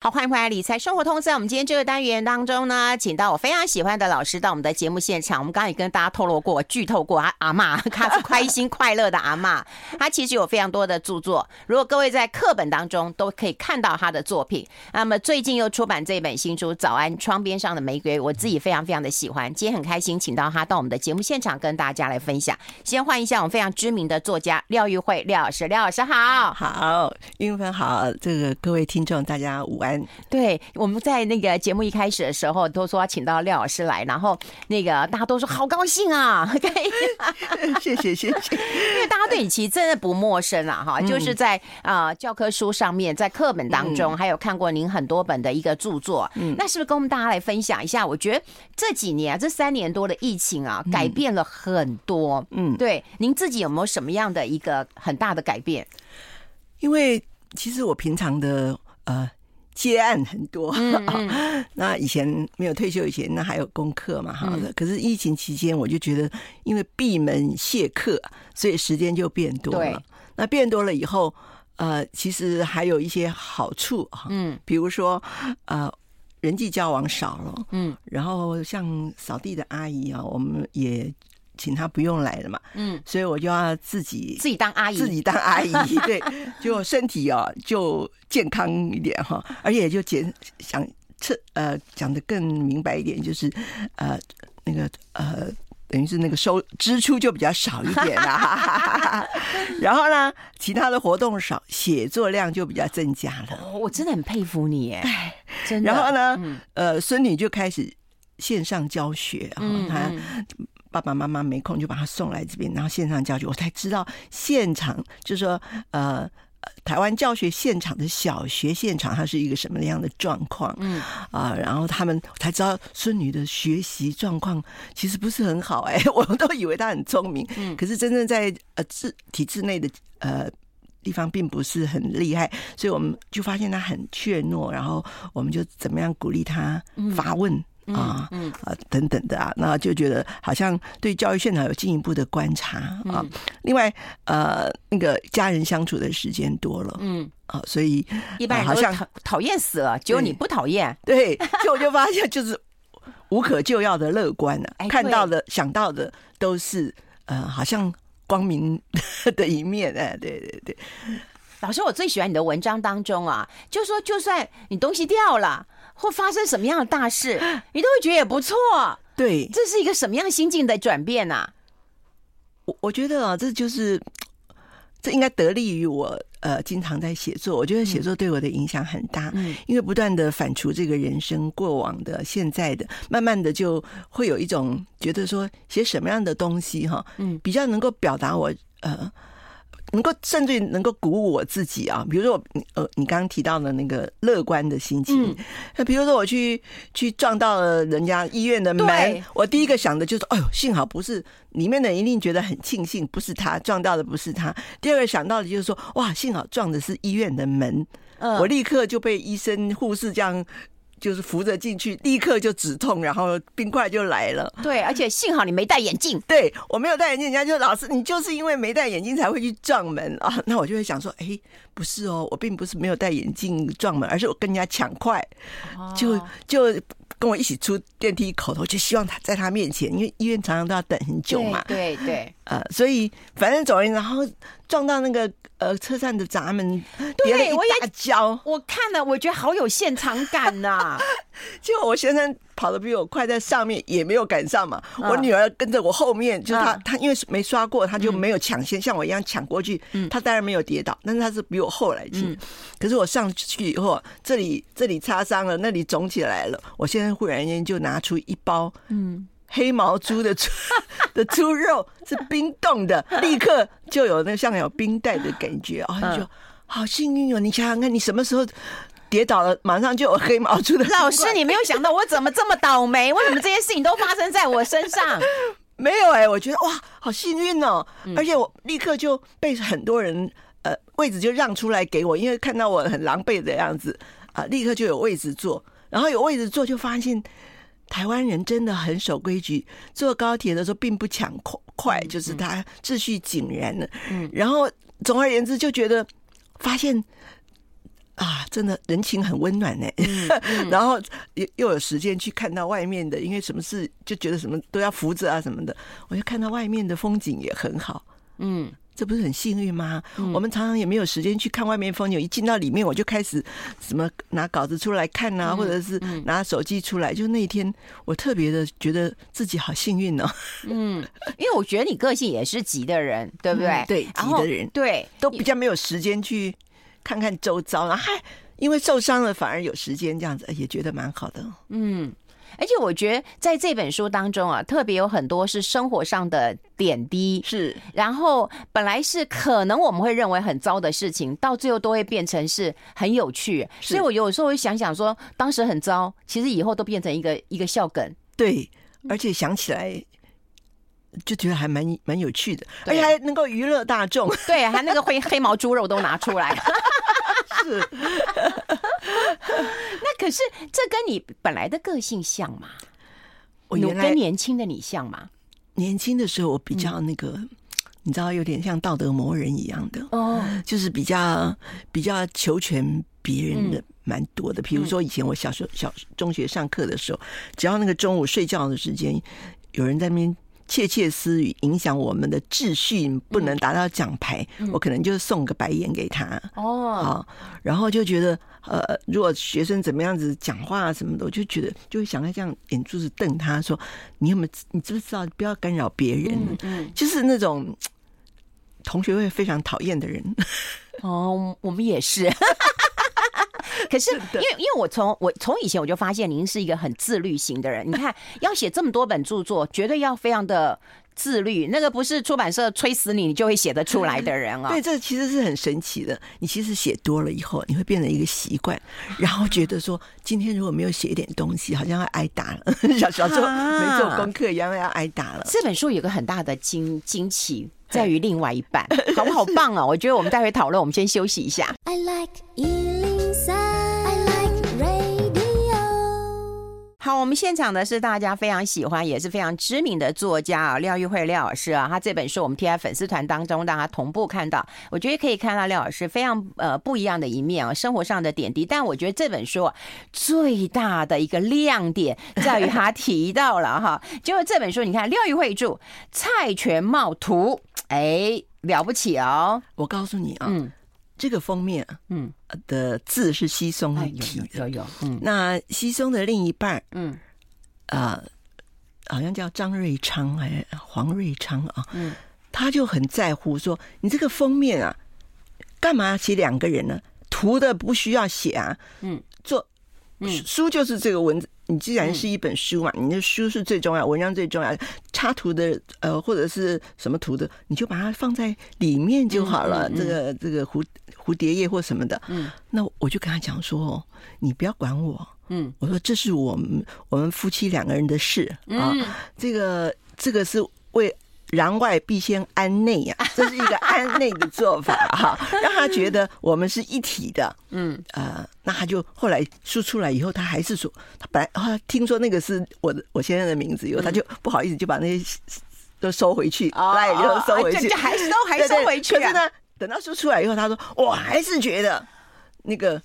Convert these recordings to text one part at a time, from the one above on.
好，欢迎回来理财生活通。在我们今天这个单元当中呢，请到我非常喜欢的老师到我们的节目现场。我们刚刚也跟大家透露过、剧透过，阿阿嬷，她是开心快乐的阿嬷。她其实有非常多的著作，如果各位在课本当中都可以看到她的作品。那么最近又出版这本新书《早安窗边上的玫瑰》，我自己非常非常的喜欢。今天很开心，请到她到我们的节目现场跟大家来分享。先欢迎一下我们非常知名的作家廖玉慧廖老师，廖老师好，好，英文好，这个各位听众大家午安，对。我们在那个节目一开始的时候都说要请到廖老师来，然后那个大家都说好高兴啊，谢谢谢谢，因为大家对你其实真的不陌生了哈，就是在啊教科书上面，在课本当中，还有看过您很多本的一个著作，嗯，那是不是跟我们大家来分享一下？我觉得这几年啊，这三年多的疫情啊，改变了很多，嗯，对，您自己有没有什么样的一个很大的改变？因为其实我平常的呃。接案很多，那以前没有退休以前，那还有功课嘛，好的。可是疫情期间，我就觉得因为闭门谢客，所以时间就变多了。那变多了以后，呃，其实还有一些好处哈，嗯，比如说呃，人际交往少了，嗯，然后像扫地的阿姨啊，我们也。请他不用来了嘛，嗯，所以我就要自己自己当阿姨，自己当阿姨，对，就身体哦就健康一点哈，而且就减想测呃讲的更明白一点，就是呃那个呃等于是那个收支出就比较少一点啦，然后呢其他的活动少，写作量就比较增加了。哦，我真的很佩服你哎，真的。然后呢，嗯、呃孙女就开始线上教学，然后她。爸爸妈妈没空就把他送来这边，然后线上教学，我才知道现场就是说，呃，台湾教学现场的小学现场，它是一个什么样的状况？嗯啊、呃，然后他们才知道孙女的学习状况其实不是很好，哎，我都以为她很聪明，嗯，可是真正在呃制体制内的呃地方并不是很厉害，所以我们就发现她很怯懦，然后我们就怎么样鼓励她发问。嗯啊，嗯啊，等等的啊，那就觉得好像对教育现场有进一步的观察啊。另外，呃，那个家人相处的时间多了，嗯啊，所以一般人好像讨讨厌死了，只有你不讨厌。对，就我就发现就是无可救药的乐观了，看到的、想到的都是呃，好像光明 的一面。哎，对对对。老师，我最喜欢你的文章当中啊，就说就算你东西掉了。或发生什么样的大事，你都会觉得也不错。对，这是一个什么样心境的转变呢、啊？我我觉得啊，这就是 这应该得力于我呃，经常在写作。我觉得写作对我的影响很大，嗯，因为不断的反刍这个人生过往的、现在的，慢慢的就会有一种觉得说，写什么样的东西哈，嗯，比较能够表达我呃。能够甚至于能够鼓舞我自己啊，比如说我呃，你刚刚提到的那个乐观的心情，那、嗯、比如说我去去撞到了人家医院的门，我第一个想的就是，哎呦，幸好不是里面的人一定觉得很庆幸，不是他撞到的，不是他。第二个想到的就是说，哇，幸好撞的是医院的门，嗯、我立刻就被医生护士这样。就是扶着进去，立刻就止痛，然后冰块就来了。对，而且幸好你没戴眼镜。对，我没有戴眼镜，人家就老师，你就是因为没戴眼镜才会去撞门啊。那我就会想说，哎，不是哦，我并不是没有戴眼镜撞门，而是我跟人家抢快，就就跟我一起出电梯口头，就希望他在他面前，因为医院常常都要等很久嘛。对对。对呃，所以反正走人，然后撞到那个呃车站的闸门，跌了一大跤。我看了，我觉得好有现场感呐、啊。结果我先生跑得比我快，在上面也没有赶上嘛。我女儿跟着我后面，就是她，她因为没刷过，她就没有抢先，像我一样抢过去。她当然没有跌倒，但是她是比我后来进。可是我上去以后，这里这里擦伤了，那里肿起来了。我现在忽然间就拿出一包，嗯。黑毛猪的猪 的猪肉是冰冻的，立刻就有那像有冰袋的感觉啊！你就好幸运哦！你想想看，你什么时候跌倒了，马上就有黑毛猪的。老师，你没有想到我怎么这么倒霉？为什么这些事情都发生在我身上？没有哎、欸，我觉得哇，好幸运哦！而且我立刻就被很多人呃位置就让出来给我，因为看到我很狼狈的样子啊，立刻就有位置坐，然后有位置坐就发现。台湾人真的很守规矩，坐高铁的时候并不抢快，就是他秩序井然的。嗯，然后总而言之，就觉得发现啊，真的人情很温暖呢。嗯嗯、然后又又有时间去看到外面的，因为什么事就觉得什么都要扶着啊什么的，我就看到外面的风景也很好。嗯。这不是很幸运吗？嗯、我们常常也没有时间去看外面风景，一进到里面我就开始什么拿稿子出来看呐、啊，嗯、或者是拿手机出来。嗯、就那一天，我特别的觉得自己好幸运哦。嗯，因为我觉得你个性也是急的人，对不对？嗯、对，急的人，对，都比较没有时间去看看周遭，然后还因为受伤了，反而有时间这样子，也觉得蛮好的。嗯。而且我觉得在这本书当中啊，特别有很多是生活上的点滴，是。然后本来是可能我们会认为很糟的事情，到最后都会变成是很有趣。所以我有时候会想想说，当时很糟，其实以后都变成一个一个笑梗。对，而且想起来就觉得还蛮蛮有趣的，而且还能够娱乐大众。对，还那个黑黑毛猪肉都拿出来。是。那可是这跟你本来的个性像吗？我原来跟年轻的你像吗？年轻的时候我比较那个，嗯、你知道，有点像道德魔人一样的哦，就是比较比较求全别人的蛮多的。比如说以前我小时候小中学上课的时候，只要那个中午睡觉的时间，有人在那边。窃窃私语影响我们的秩序，不能达到奖牌，嗯、我可能就送个白眼给他哦。然后就觉得，呃，如果学生怎么样子讲话什么的，我就觉得就会想要这样眼珠子瞪他说：“你有没有？你知不知道不要干扰别人？”嗯嗯、就是那种 同学会非常讨厌的人。哦，我们也是。可是，因为因为我从我从以前我就发现您是一个很自律型的人。你看，要写这么多本著作，绝对要非常的自律。那个不是出版社催死你，你就会写得出来的人啊。对，这其实是很神奇的。你其实写多了以后，你会变成一个习惯，然后觉得说，今天如果没有写一点东西，好像要挨打了。小小时候没做功课一样，要挨打了。这本书有个很大的惊惊奇，在于另外一半，好不好棒啊？我觉得我们待会讨论，我们先休息一下。I like 好，我们现场的是大家非常喜欢，也是非常知名的作家啊，廖玉慧廖老师啊，他这本书我们贴在粉丝团当中，大家同步看到。我觉得可以看到廖老师非常呃不一样的一面啊，生活上的点滴。但我觉得这本书啊，最大的一个亮点在于他提到了哈，就是这本书，你看廖玉慧著《蔡全茂图》，哎，了不起哦！我告诉你啊，嗯。这个封面，嗯，的字是稀松体的，有有，嗯，那稀松的另一半，嗯，啊，好像叫张瑞昌还是黄瑞昌啊，嗯，他就很在乎说，你这个封面啊，干嘛写两个人呢？图的不需要写啊，嗯，做，书就是这个文字。你既然是一本书嘛，你的书是最重要，文章最重要，插图的呃或者是什么图的，你就把它放在里面就好了。这个这个蝴蝴蝶叶或什么的，嗯，那我就跟他讲说，你不要管我，嗯，我说这是我们我们夫妻两个人的事啊，这个这个是为。攘外必先安内呀，这是一个安内的做法哈，让他觉得我们是一体的。嗯，呃，那他就后来输出来以后，他还是说，他本来他听说那个是我的我先生的名字以后，他就不好意思就把那些都收回去，哎，就收回去，还是都还收回去。可是呢，等到输出来以后，他说我还是觉得那个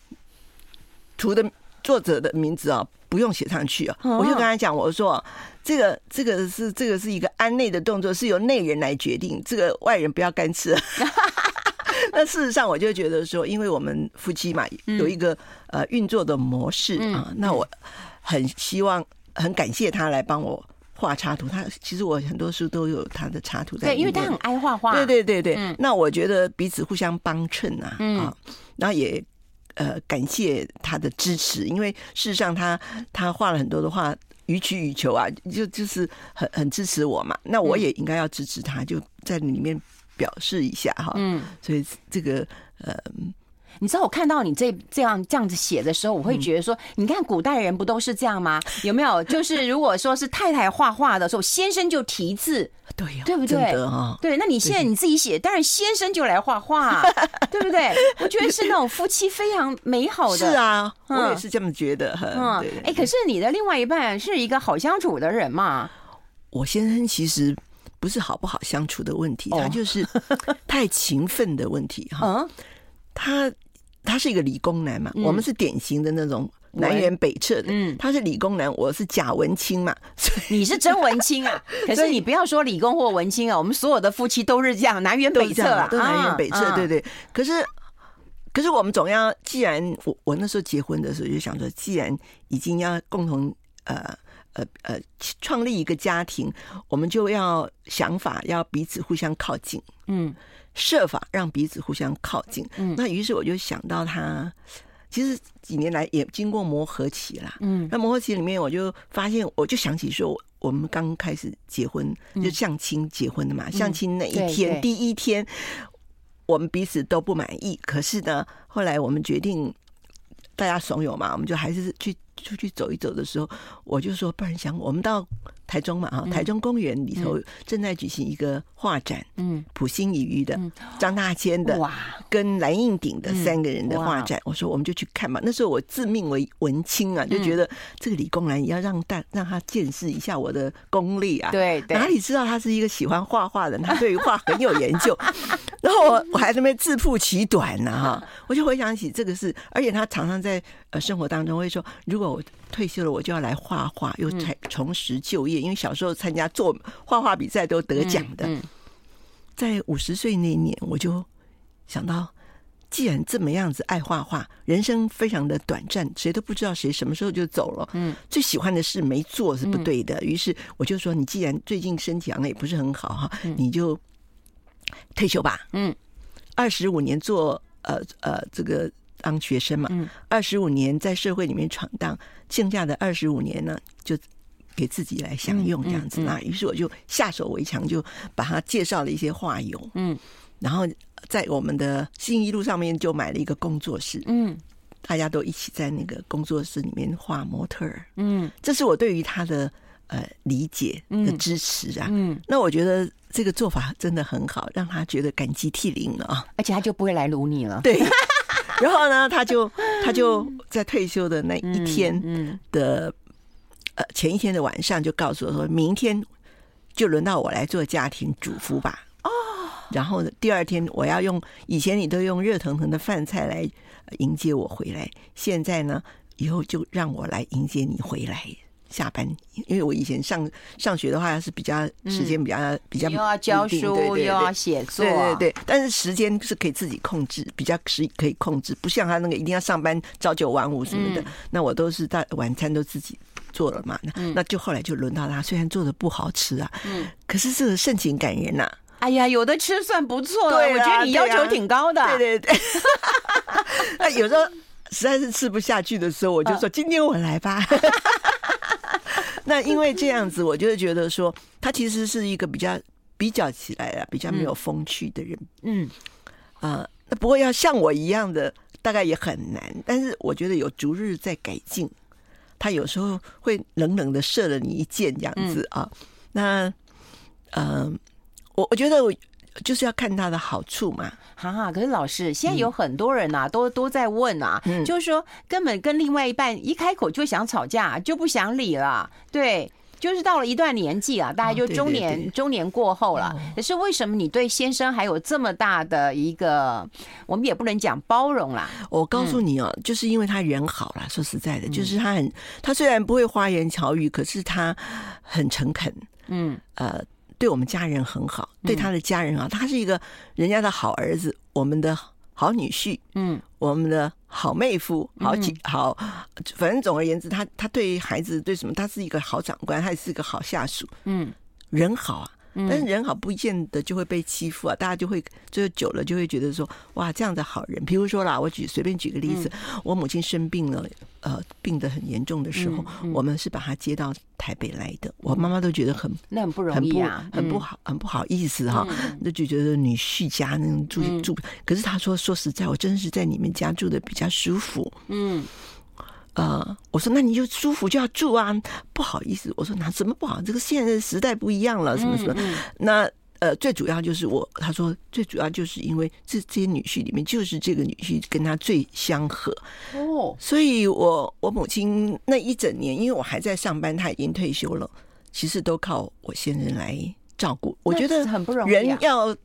图的作者的名字啊。不用写上去啊！我就跟他讲，我说这个这个是这个是一个安内的动作，是由内人来决定，这个外人不要干涉。那事实上，我就觉得说，因为我们夫妻嘛，有一个呃运作的模式啊，那我很希望很感谢他来帮我画插图。他其实我很多书都有他的插图在，对，因为他很爱画画。对对对对，那我觉得彼此互相帮衬啊啊，然后也。呃，感谢他的支持，因为事实上他他画了很多的画，予取予求啊，就就是很很支持我嘛。那我也应该要支持他，就在里面表示一下哈。嗯，所以这个呃。你知道我看到你这这样这样子写的时候，我会觉得说，你看古代人不都是这样吗？有没有？就是如果说是太太画画的时候，先生就题字，对呀，对不对？对，那你现在你自己写，当然先生就来画画，对不对？我觉得是那种夫妻非常美好的。是啊，我也是这么觉得。嗯，哎，可是你的另外一半是一个好相处的人嘛？我先生其实不是好不好相处的问题，他就是 太勤奋的问题哈。他。他是一个理工男嘛，我们是典型的那种南辕北辙的。嗯，他是理工男，我是假文青嘛，所以你是真文青啊。可是你不要说理工或文青啊，我们所有的夫妻都是这样，南辕北辙啊，都南辕北辙，对对。可是。可是我们总要，既然我我那时候结婚的时候就想说，既然已经要共同呃呃呃创立一个家庭，我们就要想法要彼此互相靠近，嗯，设法让彼此互相靠近。嗯，那于是我就想到他，其实几年来也经过磨合期啦，嗯，那磨合期里面我就发现，我就想起说，我们刚开始结婚就相亲结婚的嘛，相亲那一天第一天。我们彼此都不满意，可是呢，后来我们决定大家怂恿嘛，我们就还是去出去走一走的时候，我就说，不然想我们到。台中嘛，哈，台中公园里头正在举行一个画展，嗯，普心畬喻的张大千的哇，跟蓝印鼎的三个人的画展，我说我们就去看嘛。那时候我自命为文青啊，就觉得这个李工男也要让大让他见识一下我的功力啊。对，哪里知道他是一个喜欢画画的人，他 对于画很有研究。然后我我还在那边自曝其短呢，哈，我就回想起这个事，而且他常常在呃生活当中会说，如果我退休了，我就要来画画，又重重拾就业。因为小时候参加做画画比赛都得奖的，在五十岁那年，我就想到，既然这么样子爱画画，人生非常的短暂，谁都不知道谁什么时候就走了。嗯，最喜欢的事没做是不对的，于是我就说，你既然最近身体好像也不是很好哈，你就退休吧。嗯，二十五年做呃呃这个当学生嘛，二十五年在社会里面闯荡，剩下的二十五年呢就。给自己来享用这样子，那于是我就下手为强，就把他介绍了一些画友，嗯，然后在我们的信义路上面就买了一个工作室，嗯，大家都一起在那个工作室里面画模特儿，嗯，这是我对于他的呃理解的支持啊，嗯，那我觉得这个做法真的很好，让他觉得感激涕零了啊，而且他就不会来撸你了，对，然后呢，他就他就在退休的那一天的。呃，前一天的晚上就告诉我说，明天就轮到我来做家庭主妇吧。哦，然后第二天我要用以前你都用热腾腾的饭菜来迎接我回来，现在呢，以后就让我来迎接你回来下班。因为我以前上上学的话是比较时间比较、嗯、比较又要教书又要写作，对对对，但是时间是可以自己控制，比较是可以控制，不像他那个一定要上班朝九晚五什么的。嗯、那我都是大晚餐都自己。做了嘛？那那就后来就轮到他，虽然做的不好吃啊，嗯，可是这个盛情感人呐。哎呀，有的吃算不错了。我觉得你要求挺高的。对对对。那有时候实在是吃不下去的时候，我就说今天我来吧。那因为这样子，我就觉得说他其实是一个比较比较起来啊，比较没有风趣的人。嗯啊，那不过要像我一样的，大概也很难。但是我觉得有逐日在改进。他有时候会冷冷的射了你一箭，这样子啊。嗯、那，呃，我我觉得我就是要看他的好处嘛。哈哈，可是老师，现在有很多人呐、啊，嗯、都都在问啊，嗯、就是说根本跟另外一半一开口就想吵架，就不想理了，对。就是到了一段年纪啊，大概就中年，哦、对对对中年过后了。可是为什么你对先生还有这么大的一个，我们也不能讲包容啦。我告诉你哦，嗯、就是因为他人好啦。说实在的，就是他很，他虽然不会花言巧语，可是他很诚恳。嗯，呃，对我们家人很好，对他的家人啊，他是一个人家的好儿子，我们的。好女婿，嗯，我们的好妹夫，好几好，反正总而言之，他他对孩子对什么，他是一个好长官，他也是一个好下属，嗯，人好啊。但是人好不见得就会被欺负啊，大家就会就久了就会觉得说，哇，这样的好人。比如说啦，我举随便举个例子，我母亲生病了，呃，病得很严重的时候，我们是把她接到台北来的。我妈妈都觉得很那很不容易啊，很不好，很不好意思哈，那就觉得女婿家那种住住。可是她说，说实在，我真的是在你们家住的比较舒服。嗯。呃，我说那你就舒服就要住啊，不好意思，我说那什么不好？这个现在时代不一样了，什么什么？嗯嗯、那呃，最主要就是我，他说最主要就是因为这这些女婿里面，就是这个女婿跟他最相合哦，所以我我母亲那一整年，因为我还在上班，他已经退休了，其实都靠我先生来照顾。我觉得很不容易，人要。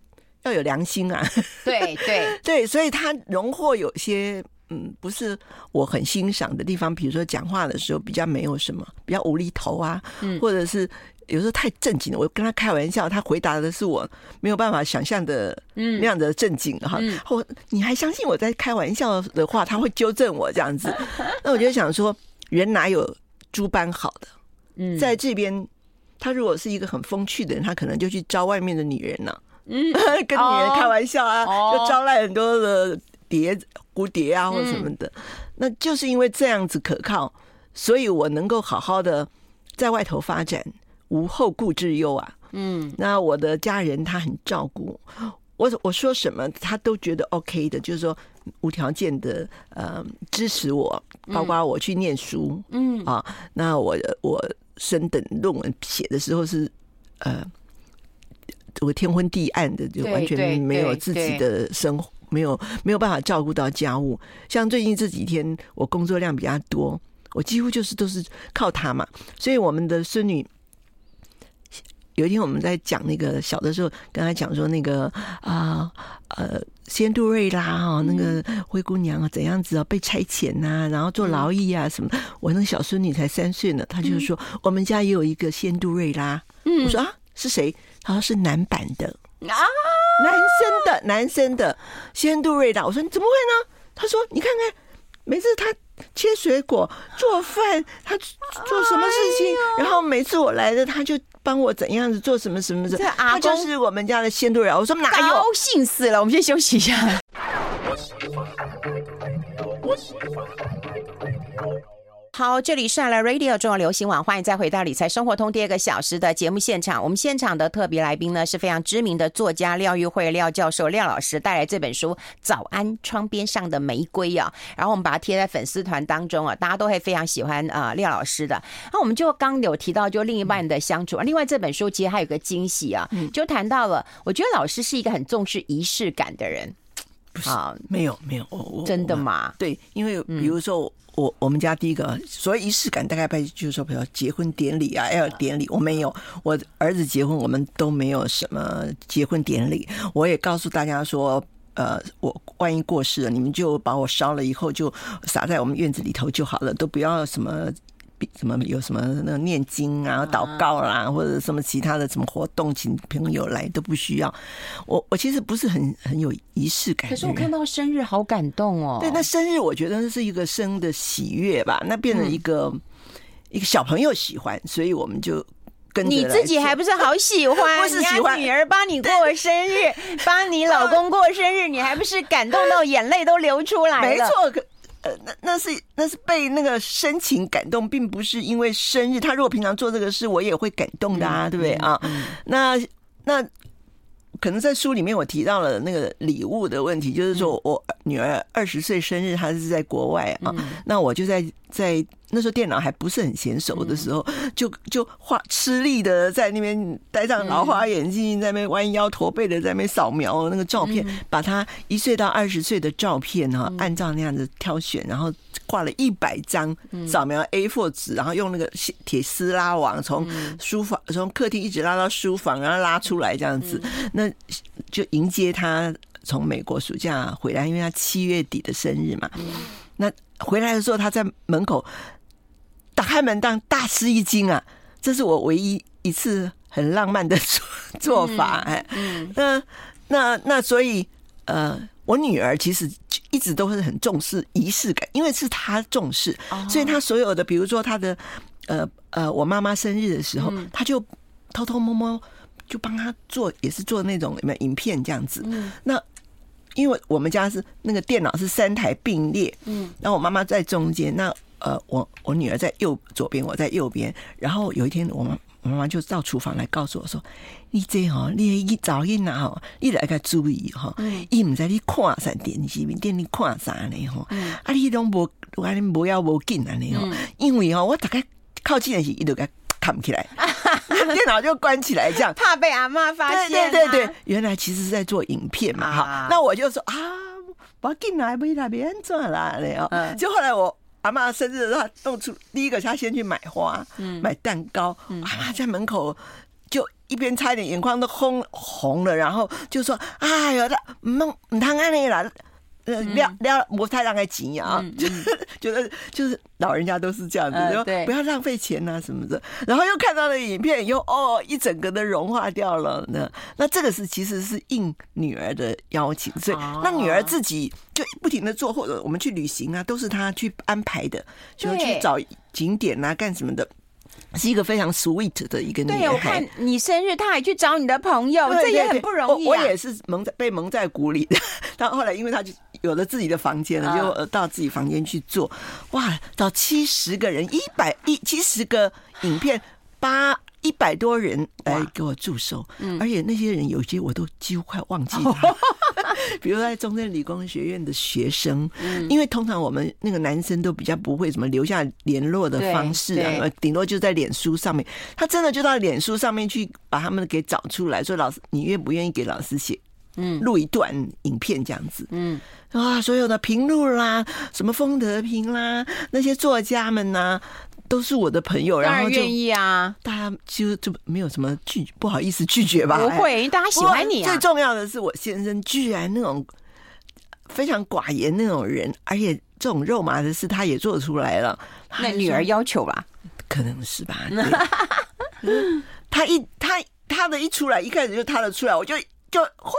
要有良心啊。对对 对，所以他荣获有些嗯，不是我很欣赏的地方，比如说讲话的时候比较没有什么，比较无厘头啊，嗯、或者是有时候太正经了。我跟他开玩笑，他回答的是我没有办法想象的那样的正经哈。或、嗯、你还相信我在开玩笑的话，他会纠正我这样子。那我就想说，人哪有诸般好的？嗯，在这边，他如果是一个很风趣的人，他可能就去招外面的女人呢、啊。嗯，跟女人开玩笑啊，哦、就招来很多的。蝶蝴蝶啊，或什么的，嗯、那就是因为这样子可靠，所以我能够好好的在外头发展，无后顾之忧啊。嗯，那我的家人他很照顾我，我说什么他都觉得 OK 的，就是说无条件的呃支持我，包括我去念书，嗯啊，那我我升等论文写的时候是呃，我天昏地暗的，就完全没有自己的生活。没有没有办法照顾到家务，像最近这几天我工作量比较多，我几乎就是都是靠他嘛。所以我们的孙女有一天我们在讲那个小的时候，跟他讲说那个啊呃，呃仙度瑞拉哈，那个灰姑娘啊怎样子啊被差遣呐、啊，然后做劳役啊什么。我那个小孙女才三岁呢，她就说我们家也有一个仙度瑞拉。我说啊是谁？她说是男版的啊。男生的男生的仙度瑞达，我说你怎么会呢？他说你看看，每次他切水果、做饭，他做什么事情，然后每次我来的，他就帮我怎样子做什么什么的。他就是我们家的仙度瑞拉。我说哪有？高兴死了，我们先休息一下。好，这里是爱来 Radio 中央流行网，欢迎再回到理财生活通第二个小时的节目现场。我们现场的特别来宾呢是非常知名的作家廖玉慧廖教授廖老师带来这本书《早安窗边上的玫瑰》啊，然后我们把它贴在粉丝团当中啊，大家都会非常喜欢啊廖老师的。那我们就刚有提到就另一半的相处，另外这本书其实还有个惊喜啊，就谈到了，我觉得老师是一个很重视仪式感的人。好，没有没有，真的吗？对，因为比如说。我我们家第一个所谓仪式感，大概就是说，比如结婚典礼啊，要典礼，我没有。我儿子结婚，我们都没有什么结婚典礼。我也告诉大家说，呃，我万一过世了，你们就把我烧了以后，就撒在我们院子里头就好了，都不要什么。什么有什么那个念经啊、祷告啦、啊，或者什么其他的什么活动，请朋友来都不需要。我我其实不是很很有仪式感。可是我看到生日好感动哦。对，那生日我觉得那是一个生的喜悦吧，那变成一个、嗯、一个小朋友喜欢，所以我们就跟你自己还不是好喜欢？不是喜欢女儿帮你过生日，帮你老公过生日，你还不是感动到眼泪都流出来了？没错。呃，那那是那是被那个深情感动，并不是因为生日。他如果平常做这个事，我也会感动的啊，对不对啊？那那可能在书里面我提到了那个礼物的问题，就是说我女儿二十岁生日，她是在国外啊，那我就在在。那时候电脑还不是很娴熟的时候，就就画吃力的在那边戴上老花眼镜，在那边弯腰驼背的在那边扫描那个照片，把他一岁到二十岁的照片哈，按照那样子挑选，然后挂了一百张扫描 A4 纸，然后用那个铁丝拉网从书房从客厅一直拉到书房，然后拉出来这样子，那就迎接他从美国暑假回来，因为他七月底的生日嘛，那回来的时候他在门口。打开门当大吃一惊啊！这是我唯一一次很浪漫的 做做法哎。嗯，那那那所以呃，我女儿其实一直都是很重视仪式感，因为是她重视，所以她所有的，比如说她的呃呃，我妈妈生日的时候，她就偷偷摸摸就帮她做，也是做那种什么影片这样子。那因为我们家是那个电脑是三台并列，嗯，然后我妈妈在中间，那。呃，我我女儿在右左边，我在右边。然后有一天，我妈我妈妈就到厨房来告诉我说：“你这哈，你一早一拿哈，你得要注意哈，伊唔知你看啥电视，电你看啥呢哈？啊，你拢无，我讲你无要无紧啊你哈，因为哈，我大概靠近的时，伊就给扛起来，电脑就关起来，这样怕被阿妈发现。对对对，原来其实是在做影片嘛哈。那我就说啊，我进来不来别转啦，你哦。就后来我。阿妈生日的时候，弄出第一个，他先去买花，买蛋糕。阿妈在门口就一边差一点眼眶都红红了，然后就说：“哎呦，那唔唔通安尼啦。”呃，不要不太浪费钱啊，就是 觉得就是老人家都是这样子，就不要浪费钱啊什么的。然后又看到了影片，又哦一整个的融化掉了。呢那这个是其实是应女儿的邀请，所以那女儿自己就不停的做，或者我们去旅行啊，都是她去安排的，就去找景点啊，干什么的。是一个非常 sweet 的一个女孩。对，我看你生日，她还去找你的朋友，这也很不容易啊。我也是蒙在被蒙在鼓里的。但后来，因为她就有了自己的房间了，就到自己房间去做。哇，找七十个人，一百一七十个影片，八。一百多人来给我助手，而且那些人有些我都几乎快忘记了，比如在中正理工学院的学生，因为通常我们那个男生都比较不会什么留下联络的方式啊，顶多就在脸书上面，他真的就到脸书上面去把他们给找出来，说老师，你愿不愿意给老师写，嗯，录一段影片这样子，嗯，啊，所有的评论啦，什么风德平啦，那些作家们呐、啊。都是我的朋友，然后愿意啊，大家就就没有什么拒不好意思拒绝吧？不会，因为大家喜欢你啊。最重要的是，我先生居然那种非常寡言那种人，而且这种肉麻的事他也做出来了。那女儿要求吧？可能是吧。他一他他的一出来，一开始就他的出来，我就就哗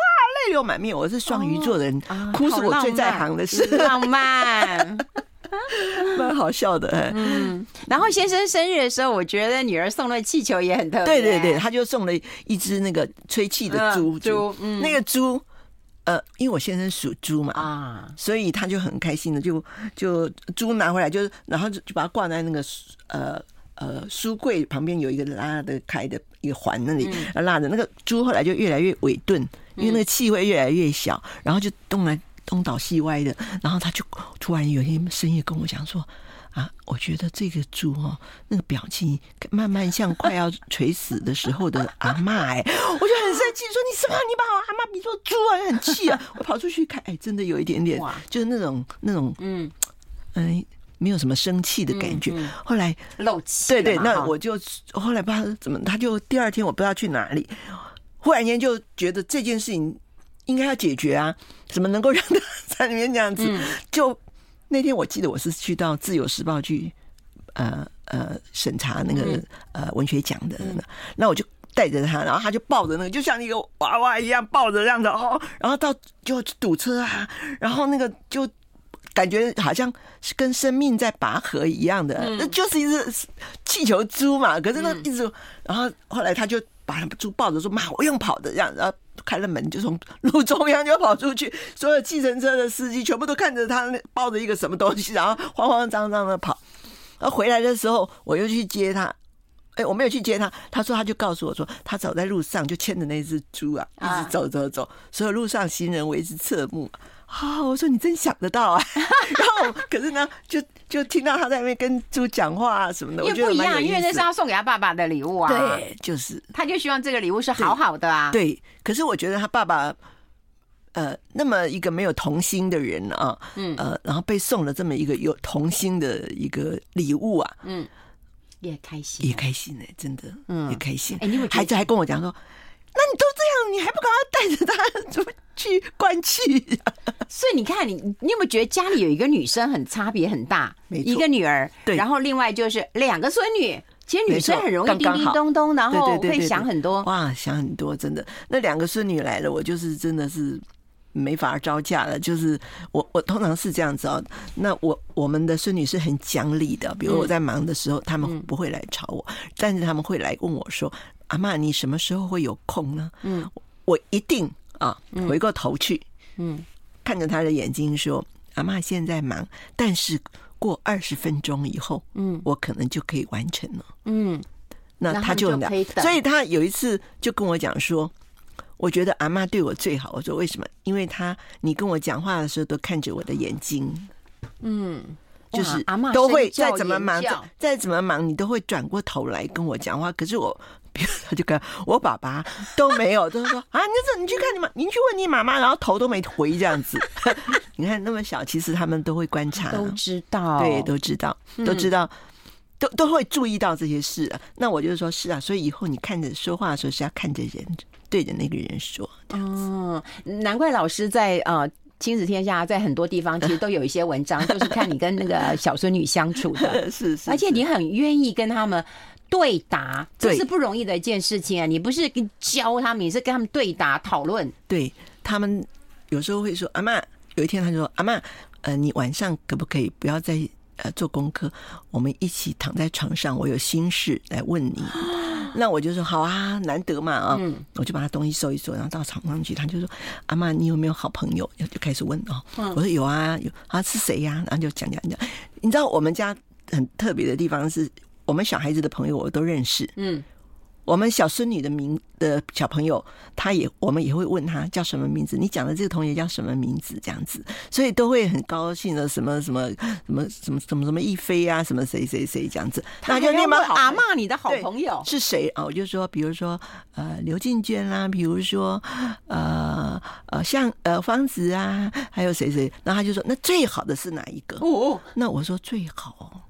泪流满面。我是双鱼座的人，哭是我最在行的事，浪漫。蛮好笑的，欸，嗯。然后先生生日的时候，我觉得女儿送了气球也很特别。对对对，他就送了一只那个吹气的猪猪，那个猪，呃，因为我先生属猪嘛，啊，所以他就很开心的，就就猪拿回来，就然后就就把它挂在那个呃呃书柜旁边有一个拉的开的一个环那里，拉着那个猪后来就越来越萎顿，因为那个气味越来越小，然后就东来。东倒西歪的，然后他就突然有一天深夜跟我讲说：“啊，我觉得这个猪哦，那个表情慢慢像快要垂死的时候的阿嬷哎，我就很生气，说你什么？你把我阿嬷比作猪啊？很气啊！我跑出去看，哎，真的有一点点，就是那种那种嗯嗯，没有什么生气的感觉。后来漏气，对对，那我就后来不知道怎么，他就第二天我不知道去哪里，忽然间就觉得这件事情。”应该要解决啊！怎么能够让他在里面这样子？嗯、就那天我记得我是去到《自由时报》去，呃呃审查那个呃文学奖的，那我就带着他，然后他就抱着那个，就像一个娃娃一样抱着这样子哦，然后到就堵车啊，然后那个就感觉好像是跟生命在拔河一样的，那、嗯、就是一只气球猪嘛。可是那一直，然后后来他就把猪抱着说：“妈，我用跑的这样。”然后。开了门就从路中央就跑出去，所有计程车的司机全部都看着他抱着一个什么东西，然后慌慌张张的跑。然后回来的时候，我又去接他。哎，我没有去接他，他说他就告诉我说，他走在路上就牵着那只猪啊，一直走走走，所有路上行人为之侧目。啊！我说你真想得到啊！然后可是呢，就就听到他在那边跟猪讲话啊什么的，我觉得不一样，因为那是他送给他爸爸的礼物啊。对，就是他就希望这个礼物是好好的啊。对，可是我觉得他爸爸，呃，那么一个没有童心的人啊，嗯呃，然后被送了这么一个有童心的一个礼物啊，嗯，也开心，也开心呢，真的，嗯，也开心。哎，孩子还跟我讲说。那你都这样，你还不赶快带着他出去关气？所以你看，你你有没有觉得家里有一个女生很差别很大？一个女儿，对，然后另外就是两个孙女。其实女生很容易叮叮咚咚，然后会想很多。哇，想很多，真的。那两个孙女来了，我就是真的是没法招架了。就是我我通常是这样子哦。那我我们的孙女是很讲理的，比如我在忙的时候，他们不会来吵我，但是他们会来问我说。阿妈，你什么时候会有空呢？嗯，我一定啊，回过头去，嗯，看着他的眼睛说：“阿妈现在忙，但是过二十分钟以后，嗯，我可能就可以完成了。”嗯，那他就所以他有一次就跟我讲说：“我觉得阿妈对我最好。”我说：“为什么？因为他你跟我讲话的时候都看着我的眼睛。”嗯。就是阿妈都会再怎么忙，再再怎么忙，你都会转过头来跟我讲话。可是我，比如他就跟我爸爸都没有，都说啊，你这你去看你妈，您去问你妈妈，然后头都没回这样子。你看那么小，其实他们都会观察，都知道，对，都知道，都知道。都都会注意到这些事啊。那我就说是啊，所以以后你看着说话的时候是要看着人，对着那个人说。哦，难怪老师在呃亲子天下，在很多地方其实都有一些文章，就是看你跟那个小孙女相处的，是是，而且你很愿意跟他们对答，这是不容易的一件事情啊。你不是跟教他们，你是跟他们对答讨论。对他们有时候会说：“阿妈，有一天他就说：‘阿妈，呃，你晚上可不可以不要再……’”呃，做功课，我们一起躺在床上，我有心事来问你。那我就说好啊，难得嘛啊，嗯、我就把他东西收一收，然后到床上去。他就说：“阿妈，你有没有好朋友？”就开始问哦。嗯、我说有啊，有啊，是谁呀？然后就讲讲讲。你知道我们家很特别的地方是，我们小孩子的朋友我都认识。嗯。我们小孙女的名的小朋友，他也我们也会问他叫什么名字？你讲的这个同学叫什么名字？这样子，所以都会很高兴的，什么什么什么什么什么什么一飞啊，什么谁谁谁这样子。那就那么阿骂，你的好朋友是谁啊？我就说，比如说呃刘静娟啦，比如说呃呃像呃方子啊，还有谁谁？然后他就说，那最好的是哪一个？哦，那我说最好。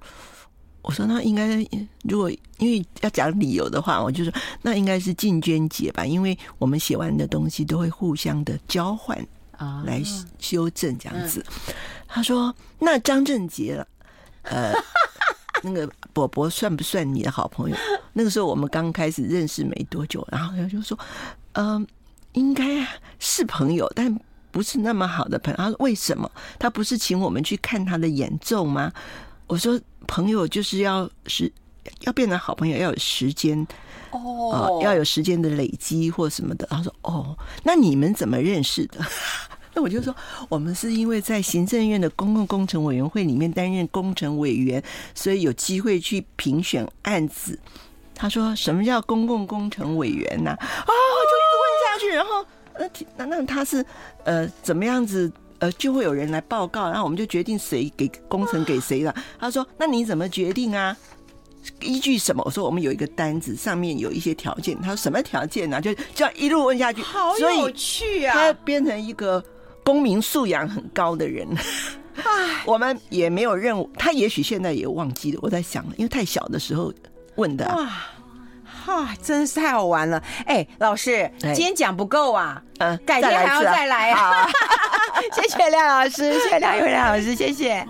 我说那应该，如果因为要讲理由的话，我就说那应该是进捐节吧，因为我们写完的东西都会互相的交换啊，来修正这样子。他说那张正杰了，呃，那个伯伯算不算你的好朋友？那个时候我们刚开始认识没多久，然后他就说，嗯，应该是朋友，但不是那么好的朋友。他说为什么？他不是请我们去看他的演奏吗？我说。朋友就是要是要变成好朋友，要有时间哦，要有时间的累积或什么的。他说：“哦，那你们怎么认识的？” 那我就说：“我们是因为在行政院的公共工程委员会里面担任工程委员，所以有机会去评选案子。”他说：“什么叫公共工程委员呢？”啊，就一直问下去，然后那那那他是呃怎么样子？呃，就会有人来报告，然后我们就决定谁给工程给谁了。他说：“那你怎么决定啊？依据什么？”我说：“我们有一个单子，上面有一些条件。”他说：“什么条件呢、啊？”就这样一路问下去，好有趣啊！他变成一个公民素养很高的人。唉，我们也没有任务，他也许现在也忘记了。我在想，因为太小的时候问的、啊。真是太好玩了！哎、欸，老师，今天讲不够啊，嗯，改天还要再来啊！谢谢廖老师，谢谢廖玉兰老师，谢谢。